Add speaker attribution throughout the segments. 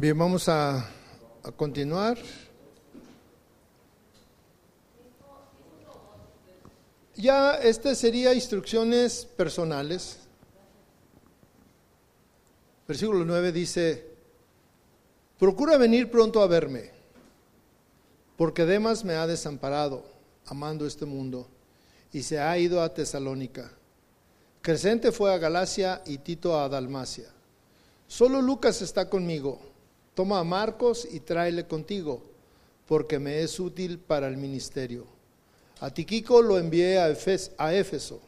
Speaker 1: Bien, vamos a, continuar. Ya este sería instrucciones personales. Versículo 9 dice, procura venir pronto a verme, porque Demas me ha desamparado, amando este mundo, y se ha ido a Tesalónica. Crescente fue a Galacia y Tito a Dalmacia. Solo Lucas está conmigo. Toma a Marcos y tráele contigo, porque me es útil para el ministerio. A Tiquico lo envié a, Éfeso.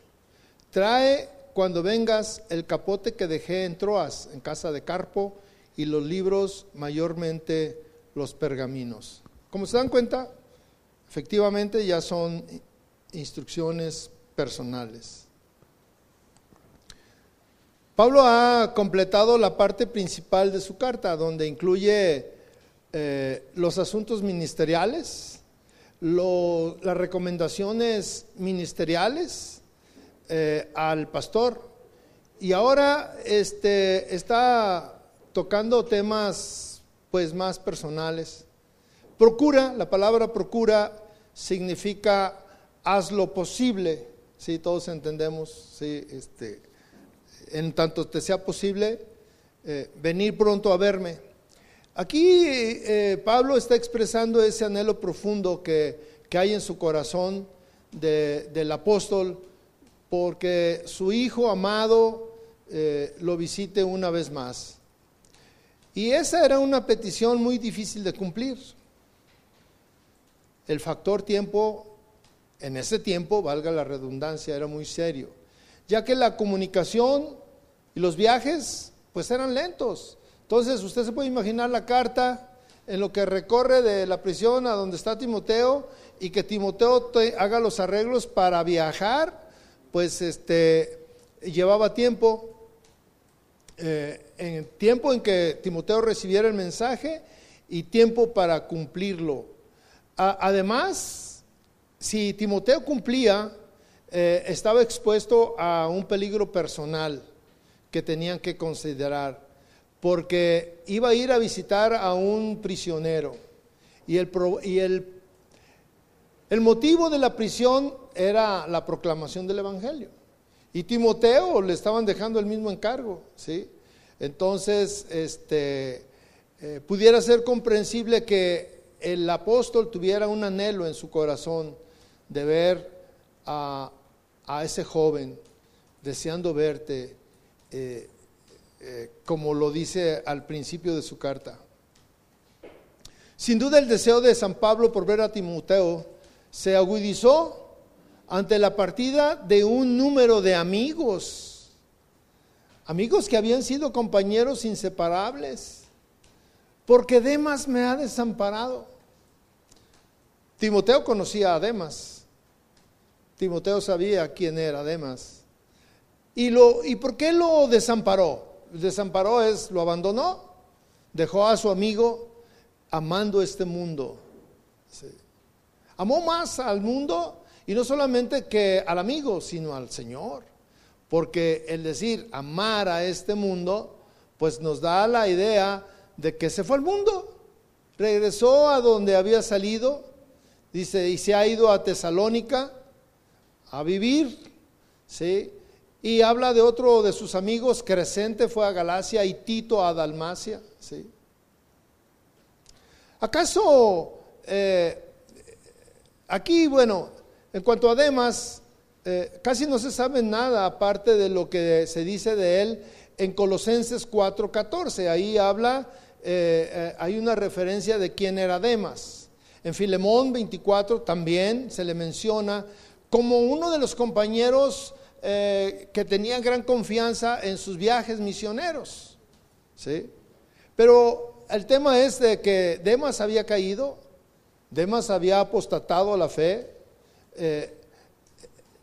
Speaker 1: Trae cuando vengas el capote que dejé en Troas, en casa de Carpo, y los libros, mayormente los pergaminos. Como se dan cuenta, efectivamente ya son instrucciones personales. Pablo ha completado la parte principal de su carta, donde incluye eh, los asuntos ministeriales, las recomendaciones ministeriales eh, al pastor. Y ahora este, está tocando temas pues más personales. Procura, la palabra procura significa haz lo posible, si todos entendemos, sí, este, en tanto te sea posible, eh, venir pronto a verme. Aquí eh, Pablo está expresando ese anhelo profundo que, hay en su corazón del apóstol, porque su hijo amado eh, lo visite una vez más. Y esa era una petición muy difícil de cumplir. El factor tiempo, en ese tiempo, valga la redundancia, era muy serio, ya que la comunicación y los viajes, pues eran lentos. Entonces, usted se puede imaginar la carta en lo que recorre de la prisión a donde está Timoteo y que Timoteo haga los arreglos para viajar, pues este llevaba tiempo, eh, en tiempo en que Timoteo recibiera el mensaje y tiempo para cumplirlo. además, si Timoteo cumplía, eh, estaba expuesto a un peligro personal que tenían que considerar, porque iba a ir a visitar a un prisionero y el, y el, el motivo de la prisión era la proclamación del Evangelio. Y Timoteo le estaban dejando el mismo encargo, ¿sí? Entonces, este, eh, pudiera ser comprensible que el apóstol tuviera un anhelo en su corazón de ver a, a ese joven, deseando verte, eh, eh, como lo dice al principio de su carta. Sin duda el deseo de San Pablo por ver a Timoteo se agudizó ante la partida de un número de amigos, amigos que habían sido compañeros inseparables, porque Demas me ha desamparado. Timoteo conocía a Demas, Timoteo sabía quién era Demas. ¿Y, lo, ¿Y por qué lo desamparó? Desamparó es, lo abandonó, dejó a su amigo amando este mundo. Amó más al mundo y no solamente que al amigo, sino al Señor. Porque el decir amar a este mundo, pues nos da la idea de que se fue al mundo, regresó a donde había salido, dice, y se ha ido a Tesalónica a vivir, ¿sí? Y habla de otro de sus amigos, Crescente fue a Galacia y Tito a Dalmacia. ¿sí? ¿Acaso eh, aquí, bueno, en cuanto a Demas, eh, casi no se sabe nada aparte de lo que se dice de él en Colosenses 4:14. Ahí habla, eh, hay una referencia de quién era Demas. En Filemón 24 también se le menciona como uno de los compañeros eh, que tenían gran confianza en sus viajes misioneros. ¿sí? Pero el tema es de que Demas había caído, Demas había apostatado a la fe. Eh,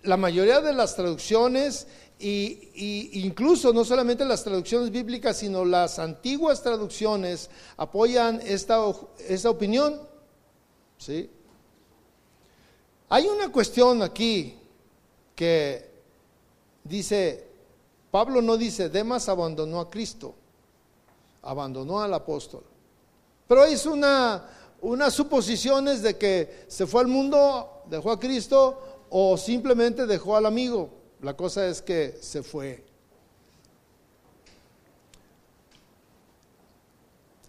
Speaker 1: la mayoría de las traducciones, y, incluso no solamente las traducciones bíblicas, sino las antiguas traducciones apoyan esta, esta opinión. ¿sí? Hay una cuestión aquí que Dice, Pablo no dice, Demas abandonó a Cristo, abandonó al apóstol. Pero es una, unas suposiciones de que se fue al mundo, dejó a Cristo o simplemente dejó al amigo. La cosa es que se fue.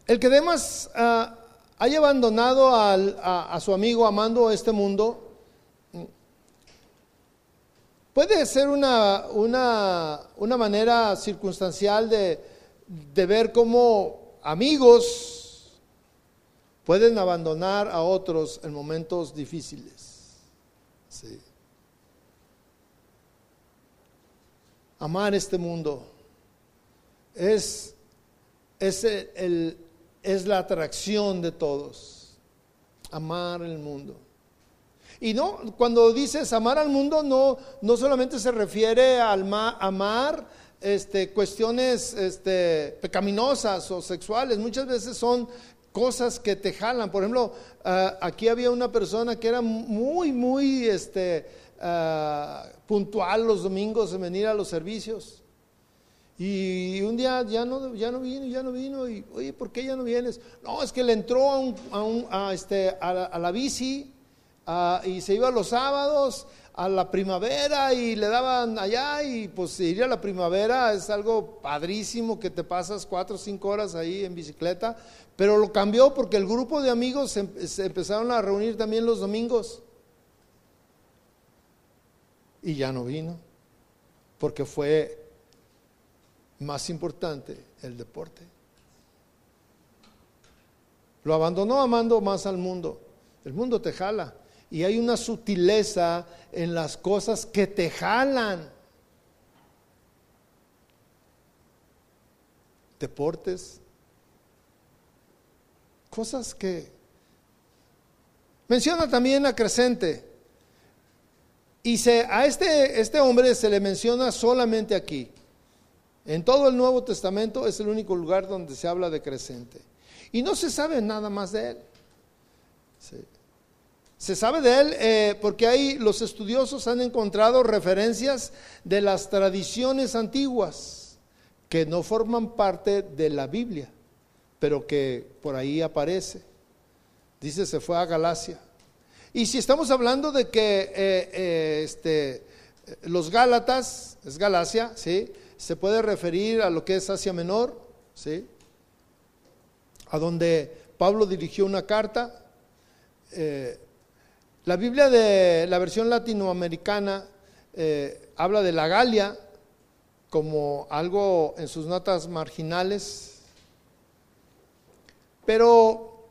Speaker 1: El que Demas ah, haya abandonado a, su amigo amando este mundo, puede ser una, una, una manera circunstancial de, de ver cómo amigos pueden abandonar a otros en momentos difíciles. Sí. Amar este mundo es, es, el, es la atracción de todos. Amar el mundo. Y no, cuando dices amar al mundo, no, no solamente se refiere al amar este, cuestiones este, pecaminosas o sexuales, muchas veces son cosas que te jalan. Por ejemplo, ah, aquí había una persona que era muy, muy este, ah, puntual los domingos en venir a los servicios. Y un día ya no, ya no vino, ya no vino. Y, oye, ¿por qué ya no vienes? No, es que le entró a, un, a, a, la, bici y se iba los sábados a la primavera y le daban allá y pues ir a la primavera es algo padrísimo que te pasas cuatro o cinco horas ahí en bicicleta, pero lo cambió porque el grupo de amigos se, empezaron a reunir también los domingos y ya no vino porque fue más importante el deporte. Lo abandonó amando más al mundo. El mundo te jala. Y hay una sutileza en las cosas que te jalan. Deportes. Cosas que... Menciona también a Crescente. Y se, a este, este hombre se le menciona solamente aquí. En todo el Nuevo Testamento es el único lugar donde se habla de Crescente. Y no se sabe nada más de él. Sí. Se sabe de él eh, porque ahí los estudiosos han encontrado referencias de las tradiciones antiguas que no forman parte de la Biblia, pero que por ahí aparece. Dice, se fue a Galacia. Y si estamos hablando de que eh, eh, este, los Gálatas, es Galacia, ¿sí? se puede referir a lo que es Asia Menor, ¿sí? a donde Pablo dirigió una carta. La Biblia de la versión latinoamericana eh, habla de la Galia como algo en sus notas marginales, pero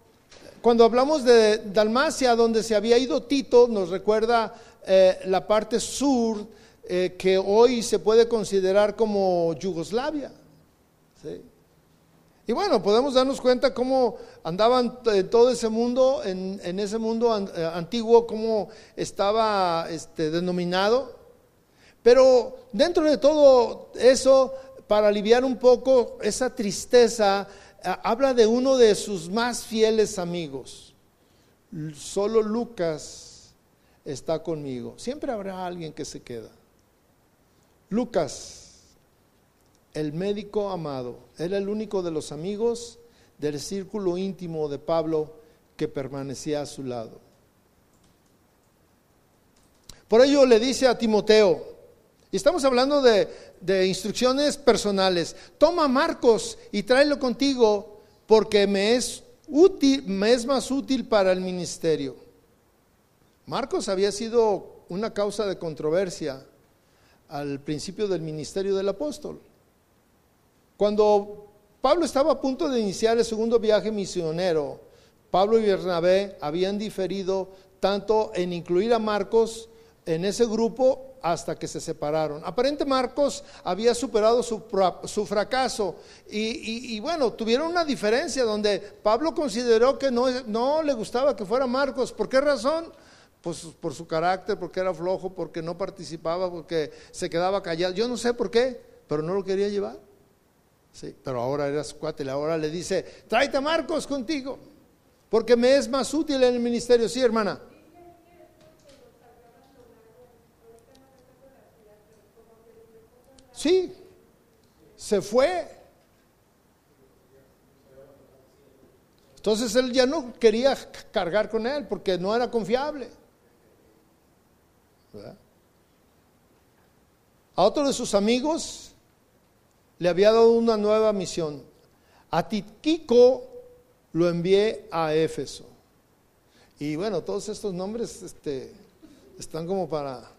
Speaker 1: cuando hablamos de Dalmacia, donde se había ido Tito, nos recuerda eh, la parte sur eh, que hoy se puede considerar como Yugoslavia. ¿sí? Y bueno, podemos darnos cuenta cómo andaban en todo ese mundo, en, ese mundo eh, antiguo, cómo estaba este, denominado. Pero dentro de todo eso, para aliviar un poco esa tristeza, eh, habla de uno de sus más fieles amigos. Solo Lucas está conmigo. Siempre habrá alguien que se queda. Lucas el médico amado, era el único de los amigos del círculo íntimo de Pablo que permanecía a su lado. Por ello le dice a Timoteo, y estamos hablando de, instrucciones personales, toma Marcos y tráelo contigo porque me es útil, me es más útil para el ministerio. Marcos había sido una causa de controversia al principio del ministerio del apóstol. Cuando Pablo estaba a punto de iniciar el segundo viaje misionero, Pablo y Bernabé habían diferido tanto en incluir a Marcos en ese grupo hasta que se separaron. Aparente Marcos había superado su, fracaso y, bueno, tuvieron una diferencia donde Pablo consideró que no, no le gustaba que fuera Marcos. ¿Por qué razón? Pues por su carácter, porque era flojo, porque no participaba, porque se quedaba callado. Yo no sé por qué, pero no lo quería llevar. Sí, pero ahora era su cuate, ahora le dice, tráete a Marcos contigo, porque me es más útil en el ministerio. Sí, hermana. Sí, se fue. Entonces él ya no quería cargar con él porque no era confiable. A otro de sus amigos le había dado una nueva misión. A Tiquico lo envié a Éfeso. Y bueno, todos estos nombres este, están como para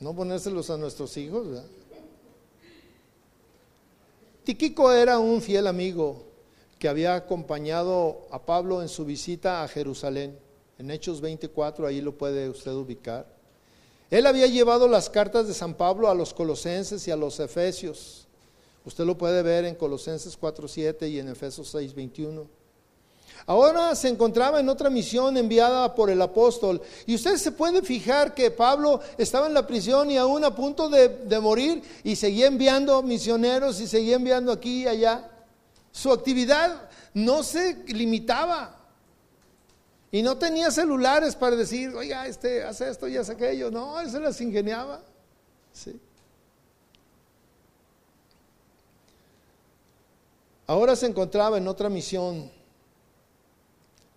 Speaker 1: no ponérselos a nuestros hijos. Tiquico era un fiel amigo que había acompañado a Pablo en su visita a Jerusalén. En Hechos 24, ahí lo puede usted ubicar. Él había llevado las cartas de San Pablo a los colosenses y a los efesios. Usted lo puede ver en Colosenses 4.7 y en Efesios 6.21. Ahora se encontraba en otra misión enviada por el apóstol. Y usted se puede fijar que Pablo estaba en la prisión y aún a punto de, de morir y seguía enviando misioneros y seguía enviando aquí y allá. Su actividad no se limitaba. Y no tenía celulares para decir, oiga, este hace esto y hace aquello. No, él se las ingeniaba. Sí. Ahora se encontraba en otra misión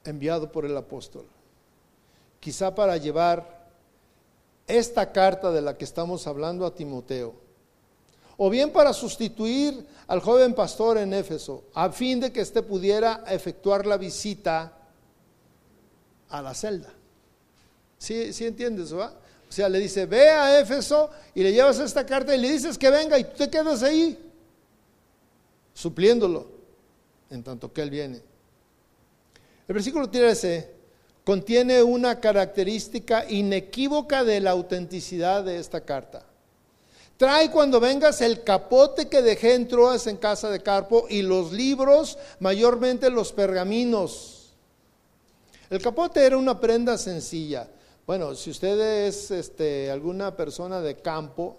Speaker 1: enviado por el apóstol, quizá para llevar esta carta de la que estamos hablando a Timoteo, o bien para sustituir al joven pastor en Éfeso, a fin de que éste pudiera efectuar la visita a la celda. ¿Sí, sí entiendes? O sea, le dice, ve a Éfeso y le llevas esta carta y le dices que venga y tú te quedas ahí, supliéndolo, en tanto que él viene. El versículo 13 contiene una característica inequívoca de la autenticidad de esta carta. Trae cuando vengas el capote que dejé en Troas en casa de Carpo y los libros, mayormente los pergaminos. El capote era una prenda sencilla. Bueno, si usted es este, alguna persona de campo,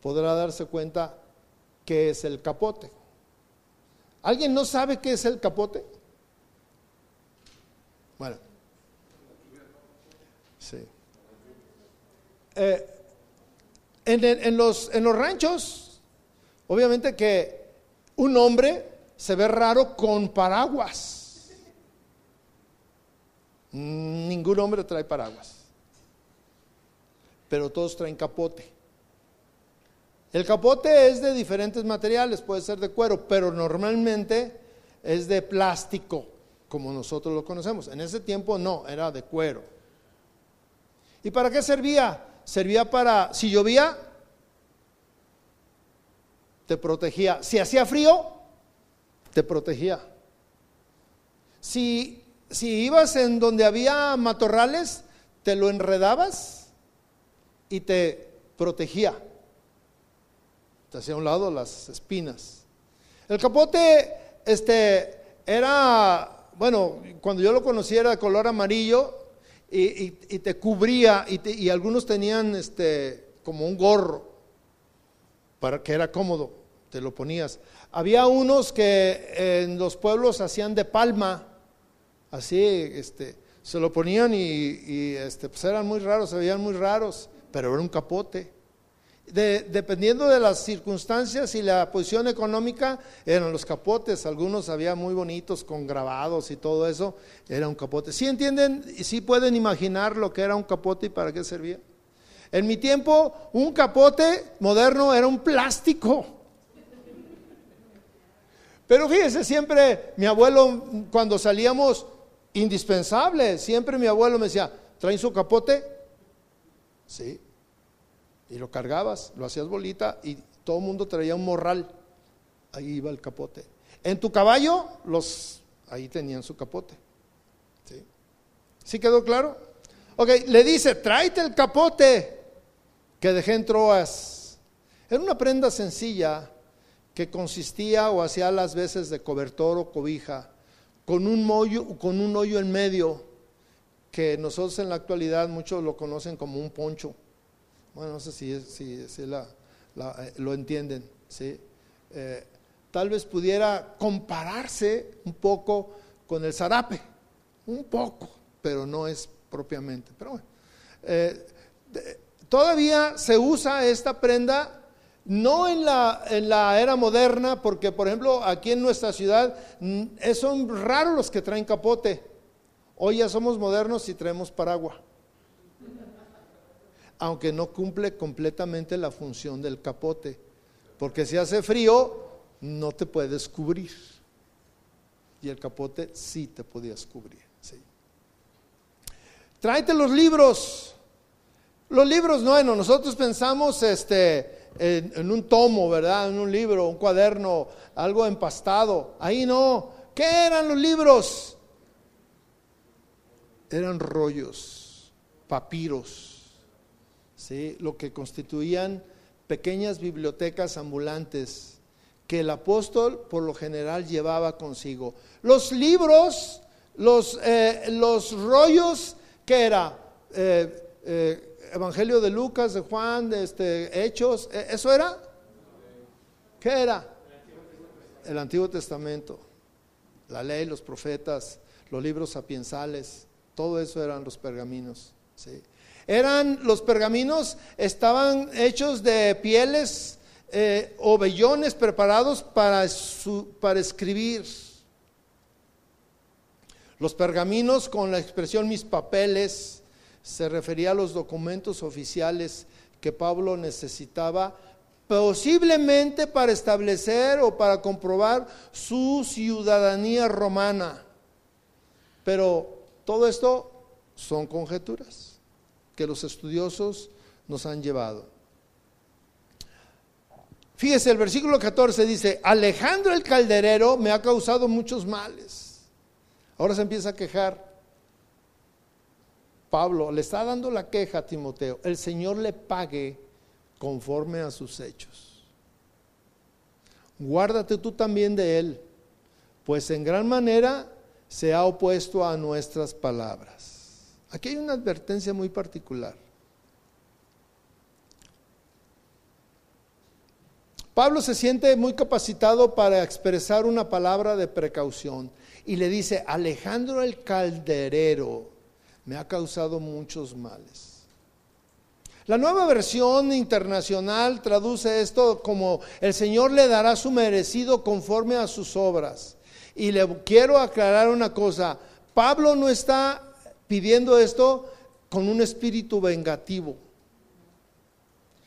Speaker 1: podrá darse cuenta qué es el capote. ¿Alguien no sabe qué es el capote? Bueno. Sí. Eh, en, los, en los ranchos, obviamente que un hombre se ve raro con paraguas. Ningún hombre trae paraguas. Pero todos traen capote. El capote es de diferentes materiales, puede ser de cuero, pero normalmente es de plástico como nosotros lo conocemos. En ese tiempo no, era de cuero. ¿Y para qué servía? Servía para, si llovía, te protegía. Si hacía frío, te protegía. Si, si ibas en donde había matorrales, te lo enredabas y te protegía. Te hacía a un lado las espinas. El capote este, era bueno, cuando yo lo conocía era de color amarillo y, te cubría y, algunos tenían este, como un gorro para que era cómodo, te lo ponías. Había unos que en los pueblos hacían de palma, así, este, se lo ponían y, este, pues eran muy raros, se veían muy raros, pero era un capote dependiendo de las circunstancias y la posición económica, eran los capotes, algunos había muy bonitos con grabados y todo eso, era un capote. ¿Sí entienden y sí pueden imaginar lo que era un capote y para qué servía? En mi tiempo, un capote moderno era un plástico. Pero fíjese, siempre mi abuelo, cuando salíamos, indispensable, siempre mi abuelo me decía, ¿traen su capote? Sí y lo cargabas, lo hacías bolita y todo el mundo traía un morral. Ahí iba el capote. En tu caballo, los ahí tenían su capote. ¿Sí? ¿Sí quedó claro? Ok, le dice, tráete el capote que dejé en Troas. Era una prenda sencilla que consistía o hacía las veces de cobertor o cobija, con un, con un hoyo en medio, que nosotros en la actualidad muchos lo conocen como un poncho. Bueno, no sé si, si, eh, lo entienden. ¿sí? Eh, tal vez pudiera compararse un poco con el zarape, un poco, pero no es propiamente. Pero bueno, eh, todavía se usa esta prenda No en la, en la era moderna, porque por ejemplo aquí en nuestra ciudad mm, son raros los que traen capote. Hoy ya somos modernos y traemos paraguas. Aunque no cumple completamente la función del capote. Porque si hace frío, no te puedes cubrir. Y el capote sí te podías cubrir. Sí. Tráete los libros. Los libros, bueno, nosotros pensamos este, en, un tomo, ¿verdad? En un libro, un cuaderno, algo empastado. Ahí no. ¿Qué eran los libros? Eran rollos, papiros, ¿sí? lo que constituían pequeñas bibliotecas ambulantes que el apóstol por lo general llevaba consigo. Los libros, los, eh, los rollos, ¿qué era? Eh, eh, Evangelio de Lucas, de Juan, de este, Hechos, ¿e-, ¿eso era? ¿Qué era? El Antiguo Testamento, la ley, los profetas, los libros sapiensales, todo eso eran los pergaminos. ¿sí? Eran los pergaminos, estaban hechos de pieles eh, o vellones preparados para, para escribir. Los pergaminos con la expresión mis papeles, se refería a los documentos oficiales que Pablo necesitaba posiblemente para establecer o para comprobar su ciudadanía romana. Pero todo esto son conjeturas que los estudiosos nos han llevado. Fíjese, el versículo 14 dice, Alejandro el calderero me ha causado muchos males. Ahora se empieza a quejar. Pablo le está dando la queja a Timoteo, el Señor le pague conforme a sus hechos. Guárdate tú también de él, pues en gran manera se ha opuesto a nuestras palabras. Aquí hay una advertencia muy particular. Pablo se siente muy capacitado para expresar una palabra de precaución y le dice, Alejandro el calderero, me ha causado muchos males. La nueva versión internacional traduce esto como el Señor le dará su merecido conforme a sus obras. Y le quiero aclarar una cosa, Pablo no está pidiendo esto con un espíritu vengativo,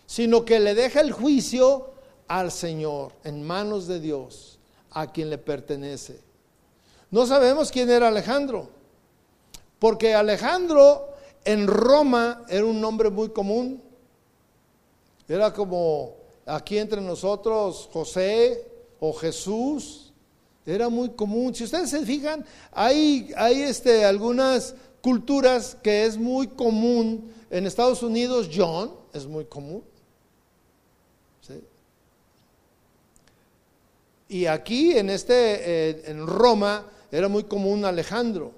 Speaker 1: sino que le deja el juicio al Señor en manos de Dios, a quien le pertenece. No sabemos quién era Alejandro. Porque Alejandro en Roma era un nombre muy común. Era como aquí entre nosotros José o Jesús. Era muy común. Si ustedes se fijan, hay, hay este, algunas culturas que es muy común. En Estados Unidos, John es muy común. Y aquí en, este, eh, en Roma era muy común Alejandro.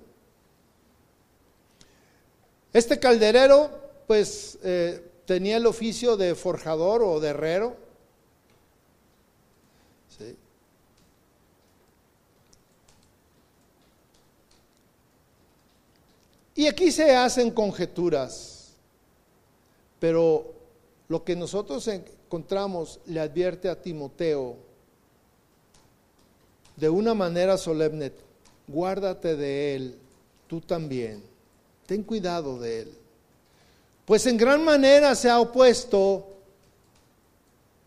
Speaker 1: Este calderero, pues, eh, tenía el oficio de forjador o de herrero. Y aquí se hacen conjeturas, pero lo que nosotros encontramos le advierte a Timoteo de una manera solemne, guárdate de él, tú también ten cuidado de él. Pues en gran manera se ha opuesto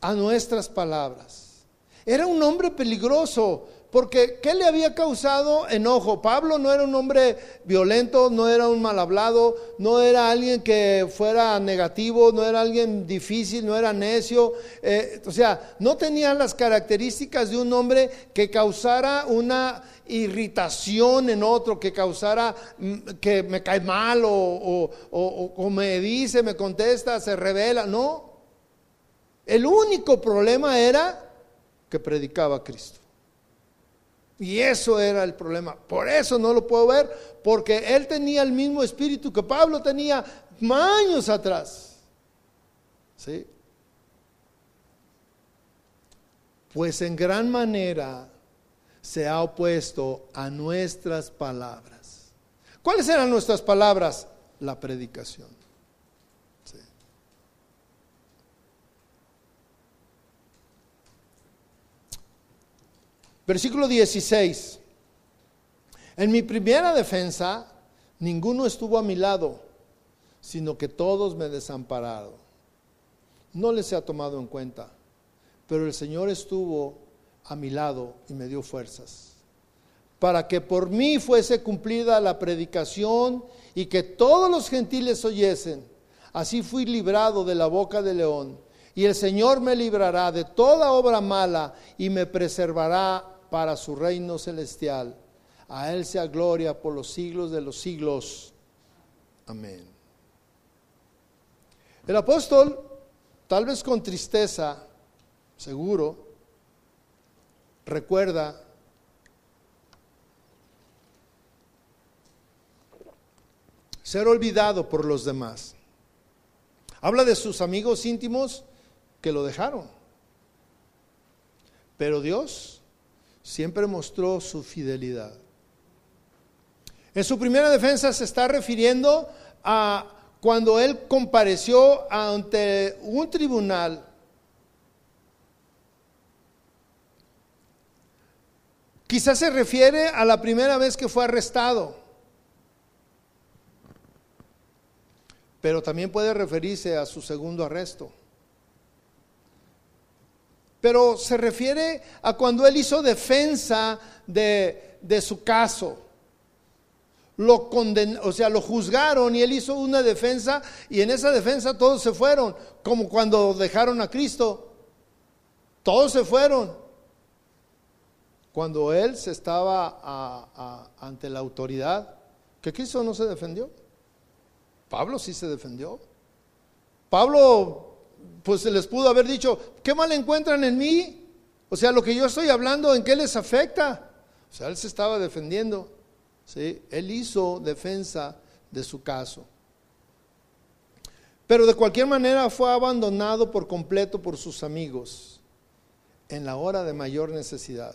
Speaker 1: a nuestras palabras. Era un hombre peligroso, porque ¿qué le había causado enojo? Pablo no era un hombre violento, no era un mal hablado, no era alguien que fuera negativo, no era alguien difícil, no era necio. Eh, o sea, no tenía las características de un hombre que causara una irritación en otro, que causara mm, que me cae mal o, o, me dice, me contesta, se revela. No. El único problema era que predicaba a Cristo. Y eso era el problema. Por eso no lo puedo ver, porque él tenía el mismo espíritu que Pablo tenía años atrás. ¿Sí? Pues en gran manera se ha opuesto a nuestras palabras. ¿Cuáles eran nuestras palabras? La predicación. Versículo 16. En mi primera defensa, ninguno estuvo a mi lado, sino que todos me desampararon. No les ha tomado en cuenta, pero el Señor estuvo a mi lado y me dio fuerzas, para que por mí fuese cumplida la predicación y que todos los gentiles oyesen. Así fui librado de la boca del león. Y el Señor me librará de toda obra mala y me preservará para su reino celestial. A Él sea gloria por los siglos de los siglos. Amén. El apóstol, tal vez con tristeza, seguro, recuerda ser olvidado por los demás. Habla de sus amigos íntimos que lo dejaron. Pero Dios siempre mostró su fidelidad. En su primera defensa se está refiriendo a cuando él compareció ante un tribunal Quizás se refiere a la primera vez que fue arrestado, pero también puede referirse a su segundo arresto. Pero se refiere a cuando él hizo defensa de, de su caso lo o sea, lo juzgaron y él hizo una defensa y en esa defensa todos se fueron, como cuando dejaron a Cristo. Todos se fueron. Cuando él se estaba ante la autoridad, que Cristo no se defendió. Pablo sí se defendió. Pablo, pues se les pudo haber dicho, ¿qué mal encuentran en mí? O sea, lo que yo estoy hablando, ¿en qué les afecta? O sea, él se estaba defendiendo. Él hizo defensa de su caso. Pero de cualquier manera fue abandonado por completo por sus amigos en la hora de mayor necesidad.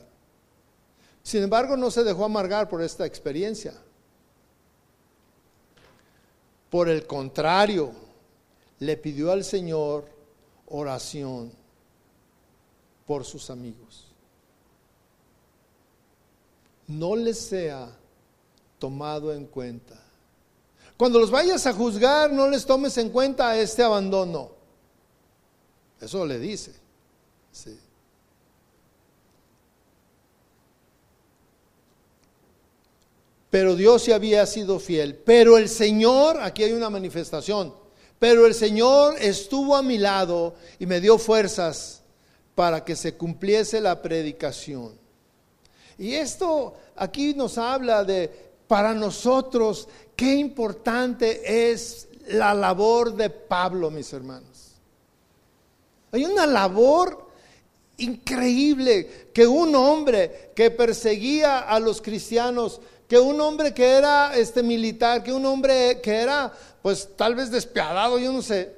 Speaker 1: Sin embargo, no se dejó amargar por esta experiencia. Por el contrario, le pidió al Señor oración por sus amigos. No les sea tomado en cuenta. Cuando los vayas a juzgar, no les tomes en cuenta este abandono. Eso le dice. Pero Dios sí había sido fiel. Pero el Señor, aquí hay una manifestación, pero el Señor estuvo a mi lado y me dio fuerzas para que se cumpliese la predicación. Y esto aquí nos habla de para nosotros qué importante es la labor de Pablo, mis hermanos. Hay una labor increíble que un hombre que perseguía a los cristianos, que un hombre que era este militar, que un hombre que era pues tal vez despiadado, yo no sé,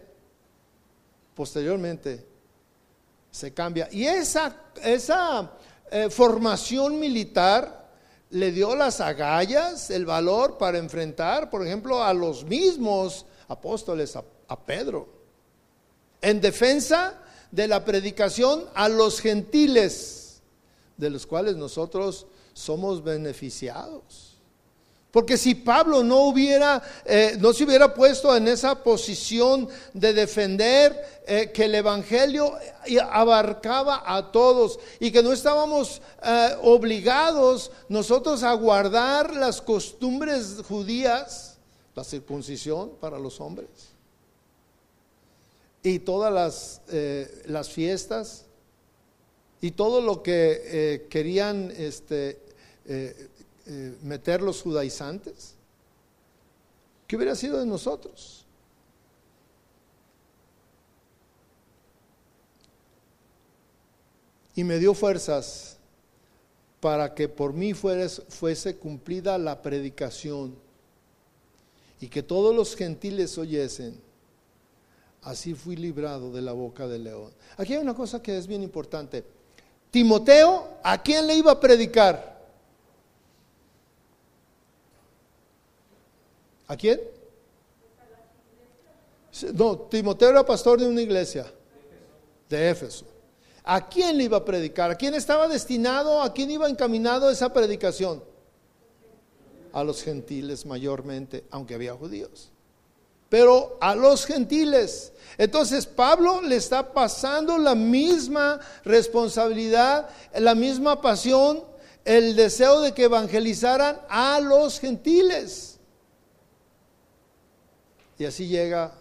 Speaker 1: posteriormente se cambia. Y esa, esa eh, formación militar le dio las agallas, el valor para enfrentar, por ejemplo, a los mismos apóstoles, a, a Pedro, en defensa de la predicación a los gentiles, de los cuales nosotros somos beneficiados. Porque si Pablo no hubiera, eh, no se hubiera puesto en esa posición de defender eh, que el Evangelio abarcaba a todos y que no estábamos eh, obligados nosotros a guardar las costumbres judías, la circuncisión para los hombres y todas las, las fiestas y todo lo que querían este, eh, meter los judaizantes? ¿Qué hubiera sido de nosotros? Y me dio fuerzas para que por mí fuese cumplida la predicación y que todos los gentiles oyesen. Así fui librado de la boca del león. Aquí hay una cosa que es bien importante. Timoteo, ¿a quién le iba a predicar? ¿A quién? No, Timoteo era pastor de una iglesia, de Éfeso. ¿A quién le iba a predicar? ¿A quién estaba destinado? ¿A quién iba encaminado esa predicación? A los gentiles mayormente, aunque había judíos. Pero a los gentiles. Entonces Pablo le está pasando la misma responsabilidad, la misma pasión, el deseo de que evangelizaran a los gentiles. Y así llega,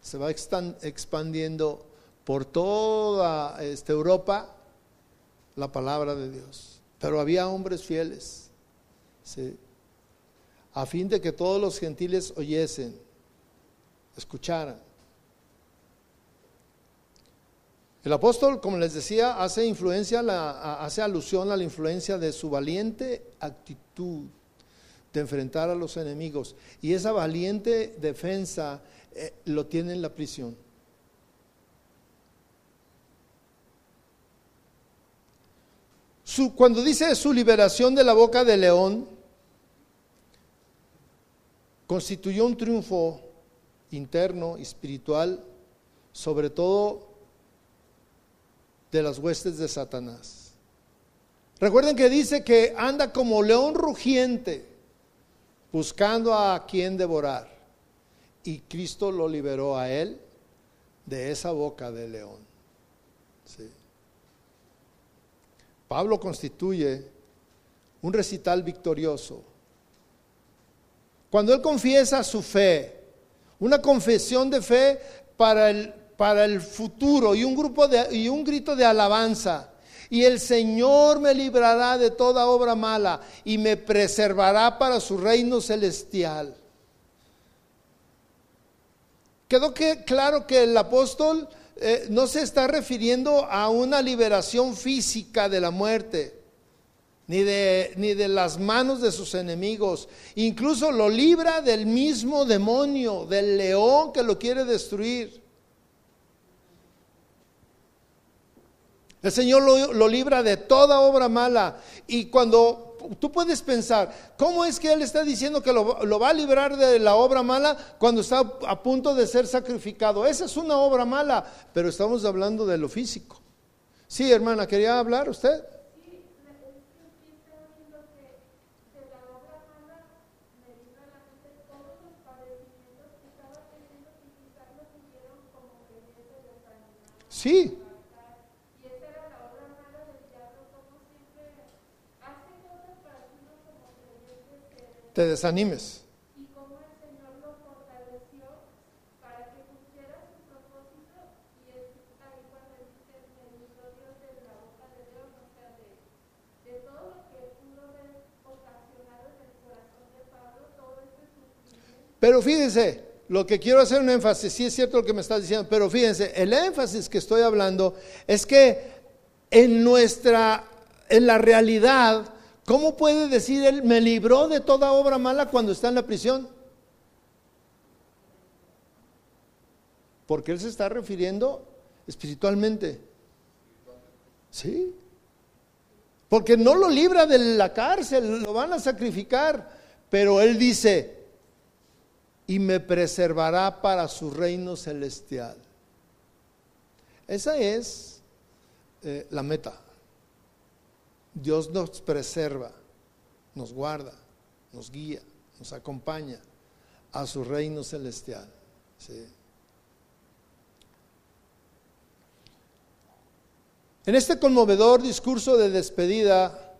Speaker 1: se va expandiendo por toda esta Europa la palabra de Dios. Pero había hombres fieles, a fin de que todos los gentiles oyesen, escucharan. El apóstol, como les decía, hace influencia, hace alusión a la influencia de su valiente actitud de enfrentar a los enemigos. Y esa valiente defensa eh, lo tiene en la prisión. cuando dice su liberación de la boca del león, constituyó un triunfo interno, espiritual, sobre todo de las huestes de Satanás. Recuerden que dice que anda como león rugiente buscando a quien devorar. Y Cristo lo liberó a él de esa boca de león. Pablo constituye un recital victorioso. Cuando él confiesa su fe, una confesión de fe para el, para el futuro y un, grupo de, y un grito de alabanza. Y el Señor me librará de toda obra mala y me preservará para su reino celestial. Quedó que, claro que el apóstol eh, no se está refiriendo a una liberación física de la muerte, ni de las manos de sus enemigos. Incluso lo libra del mismo demonio, del león que lo quiere destruir. El Señor lo, libra de toda obra mala. Y cuando tú puedes pensar, ¿cómo es que Él está diciendo que lo, lo, va a librar de la obra mala cuando está a punto de ser sacrificado? Esa es una obra mala, pero estamos hablando de lo físico. Sí, hermana, ¿quería hablar usted? Sí, te desanimes. Y cómo el Señor lo fortaleció para que cumpliera su propósito y es ahí cuando dice el Dios de la boca de Dios, o sea, de, de todo lo que pudo haber ocasionado en el corazón de Pablo, todo este sufrimiento. Pero fíjense, lo que quiero hacer un énfasis, sí es cierto lo que me estás diciendo, pero fíjense, el énfasis que estoy hablando es que en nuestra, en la realidad, ¿Cómo puede decir él, me libró de toda obra mala cuando está en la prisión? Porque él se está refiriendo espiritualmente. Sí. Porque no lo libra de la cárcel, lo van a sacrificar. Pero él dice, y me preservará para su reino celestial. Esa es eh, la meta. Dios nos preserva, nos guarda, nos guía, nos acompaña a su reino celestial. En este conmovedor discurso de despedida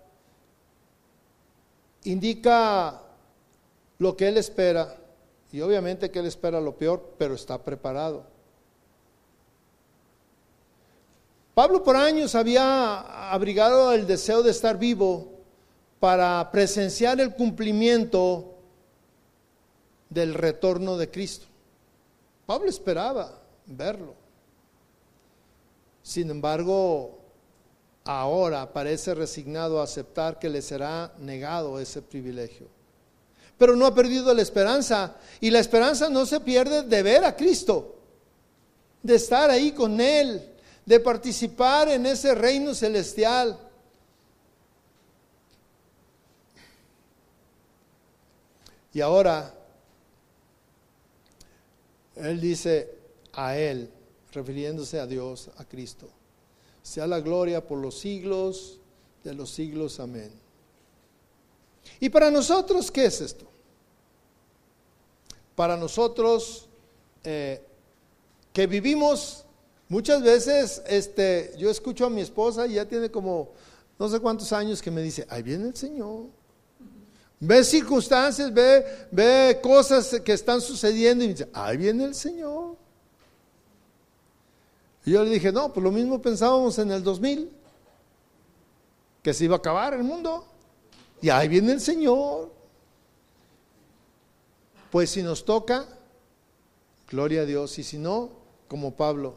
Speaker 1: indica lo que él espera, y obviamente que él espera lo peor, pero está preparado. Pablo por años había abrigado el deseo de estar vivo para presenciar el cumplimiento del retorno de Cristo. Pablo esperaba verlo. Sin embargo, ahora parece resignado a aceptar que le será negado ese privilegio. Pero no ha perdido la esperanza y la esperanza no se pierde de ver a Cristo, de estar ahí con Él, de participar en ese reino celestial. Y ahora, Él dice a Él, refiriéndose a Dios, a Cristo, sea la gloria por los siglos de los siglos. Amén. ¿Y para nosotros qué es esto? Para nosotros eh, que vivimos muchas veces, este, yo escucho a mi esposa y ya tiene como no sé cuántos años que me dice, ahí viene el Señor. Ve circunstancias, ve, ve cosas que están sucediendo y me dice, ahí viene el Señor. Y yo le dije, no, pues lo mismo pensábamos en el 2000, que se iba a acabar el mundo. Y ahí viene el Señor. Pues si nos toca, gloria a Dios. Y si no, como Pablo,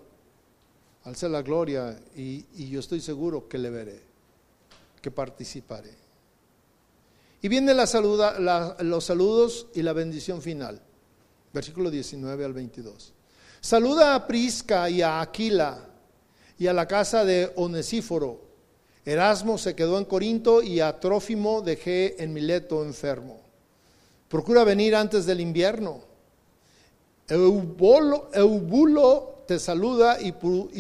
Speaker 1: alza la gloria y, yo estoy seguro que le veré, que participaré. Y viene la saluda, los saludos y la bendición final. Versículo 19 al 22. Saluda a Prisca y a Aquila y a la casa de Onesíforo. Erasmo se quedó en Corinto y a Trófimo dejé en Mileto enfermo. Procura venir antes del invierno. Eubulo te saluda y,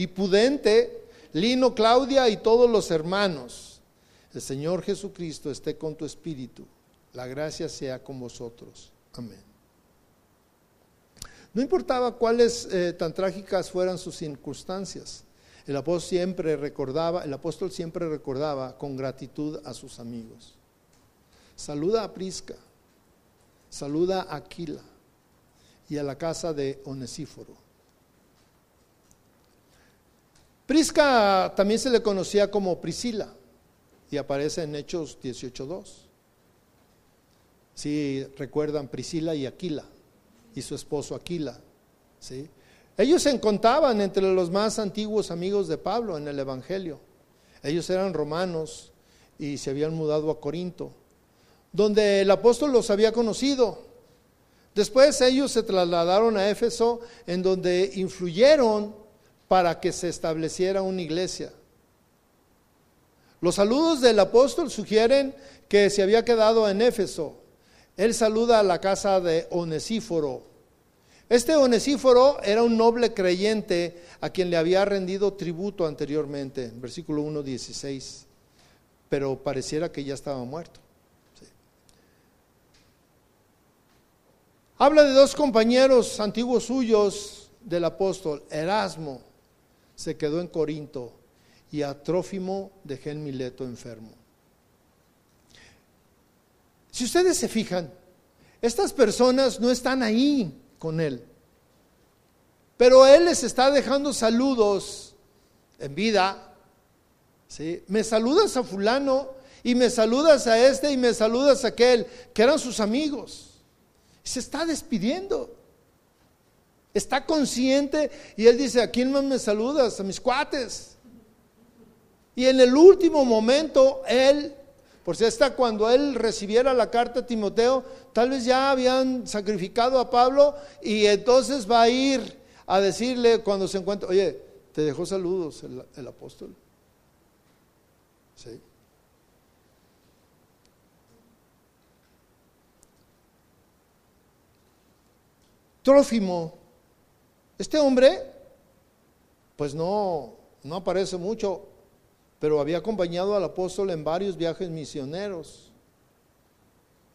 Speaker 1: Pudente, Lino, Claudia y todos los hermanos. El Señor Jesucristo esté con tu espíritu. La gracia sea con vosotros. Amén. No importaba cuáles eh, tan trágicas fueran sus circunstancias, el apóstol siempre recordaba, el apóstol siempre recordaba con gratitud a sus amigos. Saluda a Prisca, saluda a Aquila y a la casa de Onesíforo. Prisca también se le conocía como Priscila y aparece en Hechos 18.2. Si recuerdan Priscila y Aquila y su esposo Aquila. ¿sí? Ellos se encontraban entre los más antiguos amigos de Pablo en el Evangelio. Ellos eran romanos y se habían mudado a Corinto, donde el apóstol los había conocido. Después ellos se trasladaron a Éfeso, en donde influyeron para que se estableciera una iglesia. Los saludos del apóstol sugieren que se había quedado en Éfeso. Él saluda a la casa de Onesíforo. Este Onesíforo era un noble creyente a quien le había rendido tributo anteriormente, versículo 1, 16, pero pareciera que ya estaba muerto. Habla de dos compañeros antiguos suyos del apóstol, Erasmo se quedó en Corinto y a Trófimo dejé en Mileto enfermo. Si ustedes se fijan, estas personas no están ahí con él, pero él les está dejando saludos en vida. ¿sí? Me saludas a fulano y me saludas a este y me saludas a aquel, que eran sus amigos. Se está despidiendo. Está consciente y él dice, ¿a quién más me saludas? A mis cuates. Y en el último momento, él por si hasta cuando él recibiera la carta a Timoteo, tal vez ya habían sacrificado a Pablo y entonces va a ir a decirle cuando se encuentra, oye, te dejó saludos el, el apóstol. ¿Sí? Trófimo, este hombre, pues no, no aparece mucho, pero había acompañado al apóstol en varios viajes misioneros.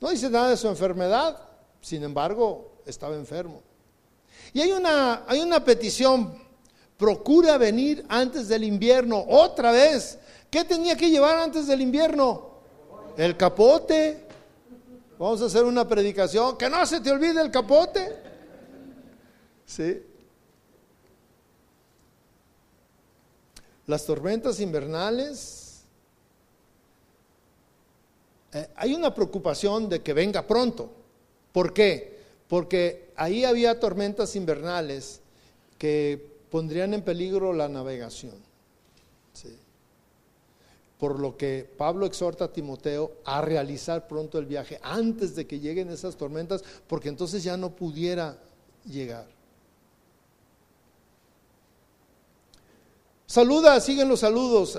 Speaker 1: No dice nada de su enfermedad, sin embargo, estaba enfermo. Y hay una, hay una petición, procura venir antes del invierno, otra vez. ¿Qué tenía que llevar antes del invierno? El capote. Vamos a hacer una predicación, que no se te olvide el capote. ¿Sí? Las tormentas invernales, eh, hay una preocupación de que venga pronto. ¿Por qué? Porque ahí había tormentas invernales que pondrían en peligro la navegación. Por lo que Pablo exhorta a Timoteo a realizar pronto el viaje antes de que lleguen esas tormentas, porque entonces ya no pudiera llegar. Saluda, siguen los saludos.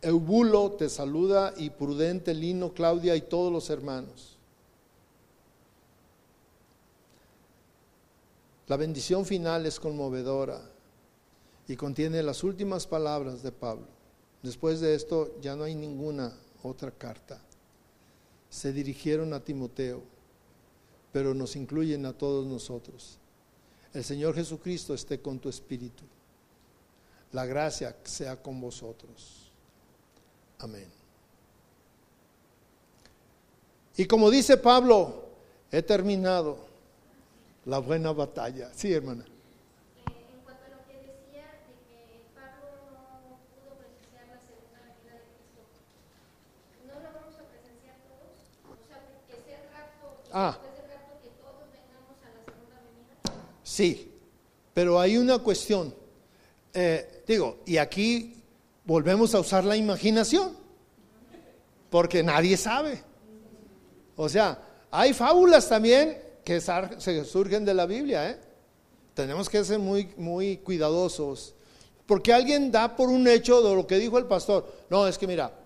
Speaker 1: Eubulo te saluda y Prudente, Lino, Claudia y todos los hermanos. La bendición final es conmovedora. y contiene las últimas palabras de Pablo. Después de esto ya no hay ninguna otra carta. Se dirigieron a Timoteo, pero nos incluyen a todos nosotros. El Señor Jesucristo esté con tu espíritu. La gracia sea con vosotros. Amén. Y como dice Pablo, he terminado la buena batalla. Sí, hermana. Ah. Sí, pero hay una cuestión. Eh, digo, y aquí volvemos a usar la imaginación, porque nadie sabe. O sea, hay fábulas también que surgen de la Biblia, ¿eh? Tenemos que ser muy, muy cuidadosos, porque alguien da por un hecho de lo que dijo el pastor. No, es que mira,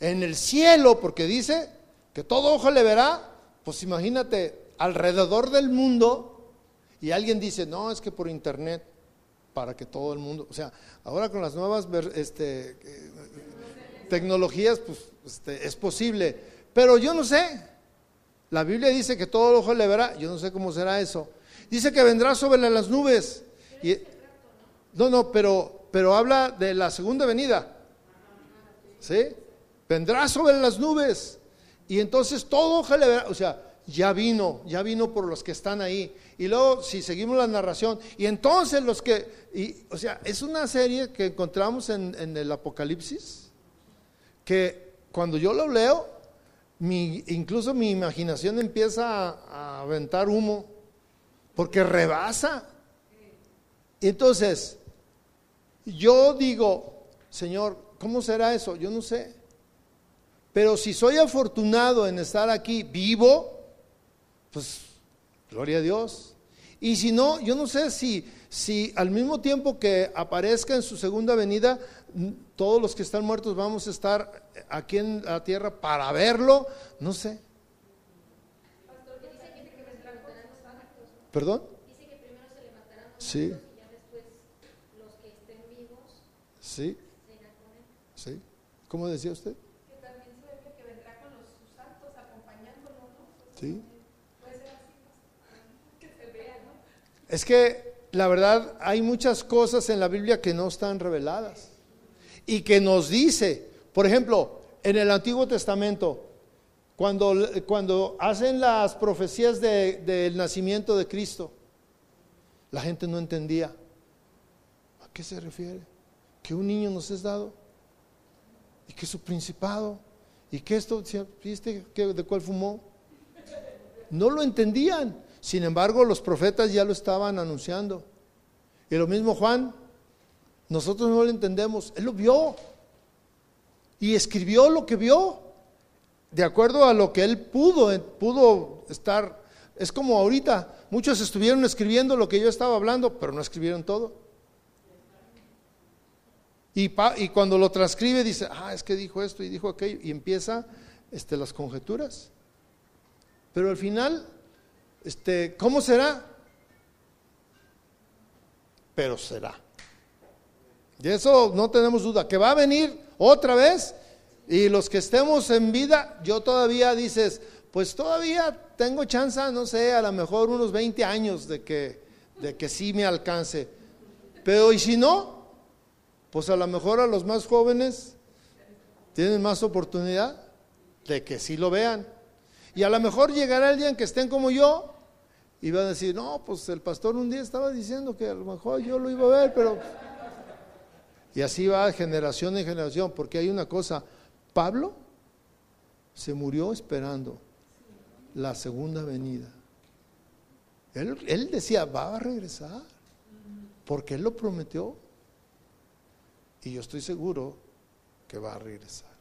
Speaker 1: en el cielo, porque dice que todo ojo le verá, pues imagínate, alrededor del mundo, y alguien dice, no, es que por internet, para que todo el mundo, o sea, ahora con las nuevas este, eh, tecnologías, pues este, es posible, pero yo no sé, la Biblia dice que todo el ojo le verá, yo no sé cómo será eso, dice que vendrá sobre las nubes, no, no, pero, pero habla de la segunda venida, ¿sí? Vendrá sobre las nubes. Y entonces todo o sea, ya vino, ya vino por los que están ahí. Y luego, si seguimos la narración, y entonces los que, y, o sea, es una serie que encontramos en, el Apocalipsis, que cuando yo lo leo, mi, incluso mi imaginación empieza a, a aventar humo, porque rebasa. Entonces, yo digo, Señor, ¿cómo será eso? Yo no sé. Pero si soy afortunado en estar aquí vivo, pues gloria a Dios. Y si no, yo no sé si, si al mismo tiempo que aparezca en su segunda venida, todos los que están muertos vamos a estar aquí en la tierra para verlo, no sé. ¿Perdón? Dice que primero se levantarán los sí. y ya después los que estén vivos. Sí. Sí. ¿Cómo decía usted? Es que la verdad hay muchas cosas en la Biblia que no están reveladas y que nos dice, por ejemplo, en el Antiguo Testamento, cuando, cuando hacen las profecías del nacimiento de Cristo, la gente no entendía. ¿A qué se refiere? Que un niño nos es dado y que su principado y que esto, ¿viste de cuál fumó? no lo entendían. Sin embargo, los profetas ya lo estaban anunciando. Y lo mismo Juan, nosotros no lo entendemos, él lo vio y escribió lo que vio, de acuerdo a lo que él pudo, pudo estar. Es como ahorita, muchos estuvieron escribiendo lo que yo estaba hablando, pero no escribieron todo. Y, y cuando lo transcribe dice, ah, es que dijo esto y dijo aquello, y empieza este, las conjeturas. Pero al final, este, ¿cómo será? Pero será. Y eso no tenemos duda, que va a venir otra vez y los que estemos en vida, yo todavía dices, pues todavía tengo chance, no sé, a lo mejor unos 20 años de que, de que sí me alcance. Pero y si no, pues a lo mejor a los más jóvenes tienen más oportunidad de que sí lo vean. Y a lo mejor llegará alguien que estén como yo y va a decir, no, pues el pastor un día estaba diciendo que a lo mejor yo lo iba a ver, pero... Y así va generación en generación, porque hay una cosa, Pablo se murió esperando la segunda venida. Él, él decía, va a regresar, porque él lo prometió. Y yo estoy seguro que va a regresar.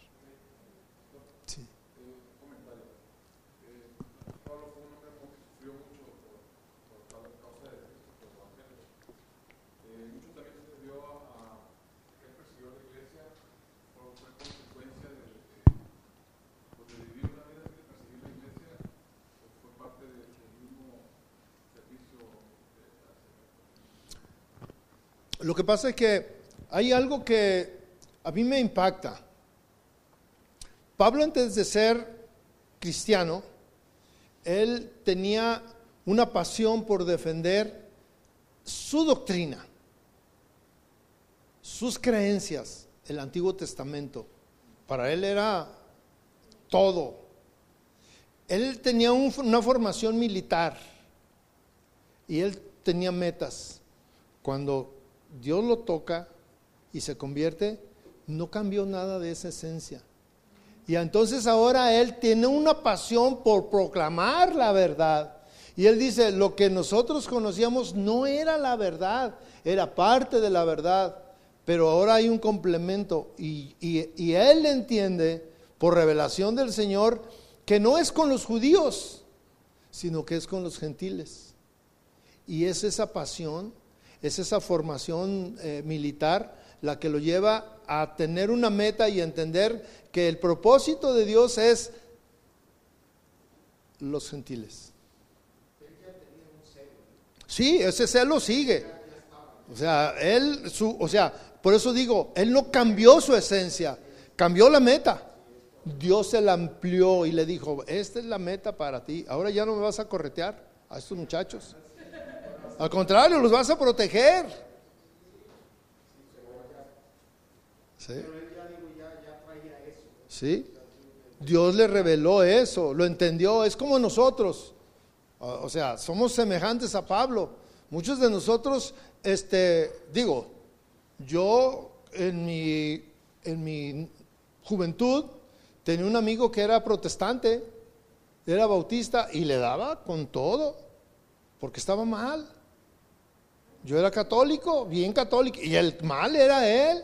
Speaker 1: Lo que pasa es que hay algo que a mí me impacta. Pablo antes de ser cristiano, él tenía una pasión por defender su doctrina, sus creencias, el Antiguo Testamento. Para él era todo. Él tenía una formación militar y él tenía metas. Cuando Dios lo toca y se convierte, no cambió nada de esa esencia. Y entonces ahora él tiene una pasión por proclamar la verdad. Y él dice, lo que nosotros conocíamos no era la verdad, era parte de la verdad, pero ahora hay un complemento. Y, y él entiende, por revelación del Señor, que no es con los judíos, sino que es con los gentiles. Y es esa pasión, es esa formación eh, militar la que lo lleva a tener una meta y entender que el propósito de Dios es los gentiles. Sí, ese celo sigue. O sea, él, su, o sea, por eso digo, él no cambió su esencia, cambió la meta. Dios se la amplió y le dijo, esta es la meta para ti, ahora ya no me vas a corretear a estos muchachos. Al contrario, los vas a proteger. ¿Sí? ¿Sí? Dios le reveló eso, lo entendió, es como nosotros. O sea, somos semejantes a Pablo. Muchos de nosotros, este, digo, yo en mi, en mi juventud tenía un amigo que era protestante, era bautista y le daba con todo, porque estaba mal. Yo era católico, bien católico, y el mal era él.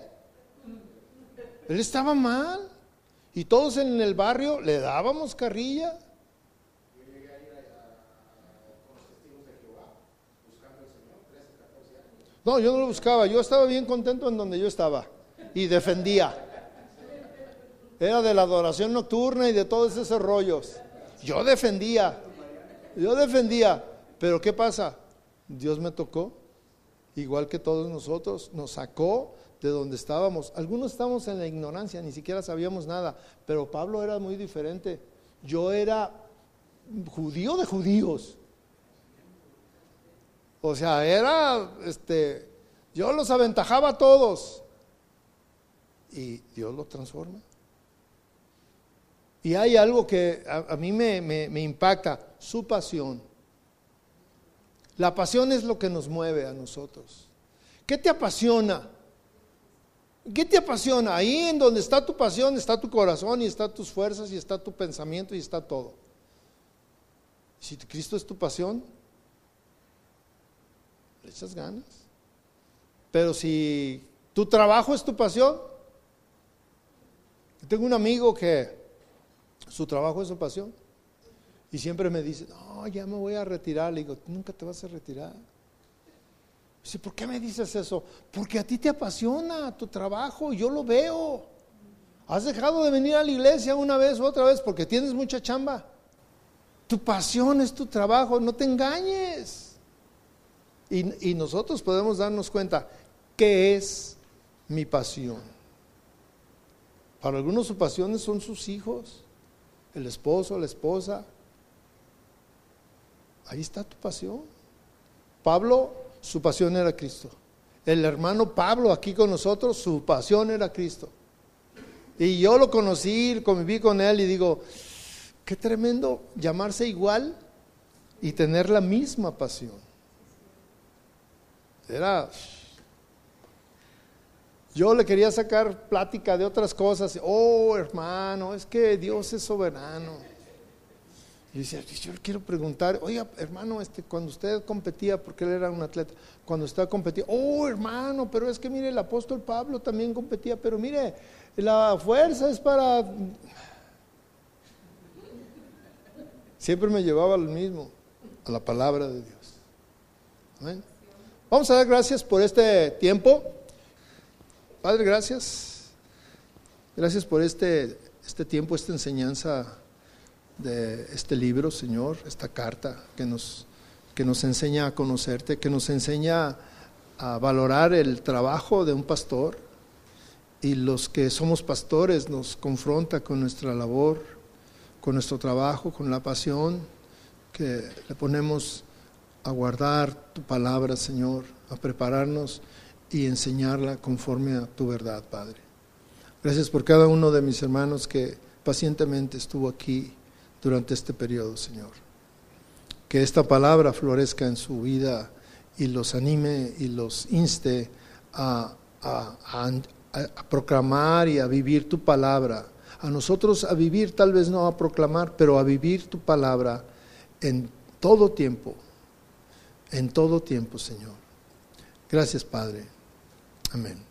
Speaker 1: Él estaba mal. Y todos en el barrio le dábamos carrilla. No, yo no lo buscaba, yo estaba bien contento en donde yo estaba y defendía. Era de la adoración nocturna y de todos esos rollos. Yo defendía, yo defendía, pero ¿qué pasa? Dios me tocó igual que todos nosotros, nos sacó de donde estábamos. Algunos estábamos en la ignorancia, ni siquiera sabíamos nada, pero Pablo era muy diferente. Yo era judío de judíos. O sea, era, este, yo los aventajaba a todos. Y Dios los transforma. Y hay algo que a, mí me, me impacta, su pasión. La pasión es lo que nos mueve a nosotros. ¿Qué te apasiona? ¿Qué te apasiona? Ahí en donde está tu pasión está tu corazón y está tus fuerzas y está tu pensamiento y está todo. Si Cristo es tu pasión, le echas ganas. Pero si tu trabajo es tu pasión, tengo un amigo que su trabajo es su pasión. Y siempre me dice, no, ya me voy a retirar. Le digo, nunca te vas a retirar. Dice, ¿por qué me dices eso? Porque a ti te apasiona tu trabajo, yo lo veo. Has dejado de venir a la iglesia una vez u otra vez porque tienes mucha chamba. Tu pasión es tu trabajo, no te engañes. Y, y nosotros podemos darnos cuenta, ¿qué es mi pasión? Para algunos su pasión son sus hijos, el esposo, la esposa, Ahí está tu pasión. Pablo, su pasión era Cristo. El hermano Pablo aquí con nosotros, su pasión era Cristo. Y yo lo conocí, conviví con él y digo, qué tremendo llamarse igual y tener la misma pasión. Era... Yo le quería sacar plática de otras cosas. Oh, hermano, es que Dios es soberano. Y decía, yo le quiero preguntar, oiga, hermano, este, cuando usted competía, porque él era un atleta, cuando usted competía, oh, hermano, pero es que mire, el apóstol Pablo también competía, pero mire, la fuerza es para... Siempre me llevaba al mismo, a la palabra de Dios. Vamos a dar gracias por este tiempo. Padre, gracias. Gracias por este, este tiempo, esta enseñanza de este libro, Señor, esta carta que nos, que nos enseña a conocerte, que nos enseña a valorar el trabajo de un pastor y los que somos pastores nos confronta con nuestra labor, con nuestro trabajo, con la pasión que le ponemos a guardar tu palabra, Señor, a prepararnos y enseñarla conforme a tu verdad, Padre. Gracias por cada uno de mis hermanos que pacientemente estuvo aquí durante este periodo, Señor. Que esta palabra florezca en su vida y los anime y los inste a, proclamar y a vivir tu palabra. A nosotros a vivir, tal vez no a proclamar, pero a vivir tu palabra en todo tiempo, en todo tiempo, Señor. Gracias, Padre. Amén.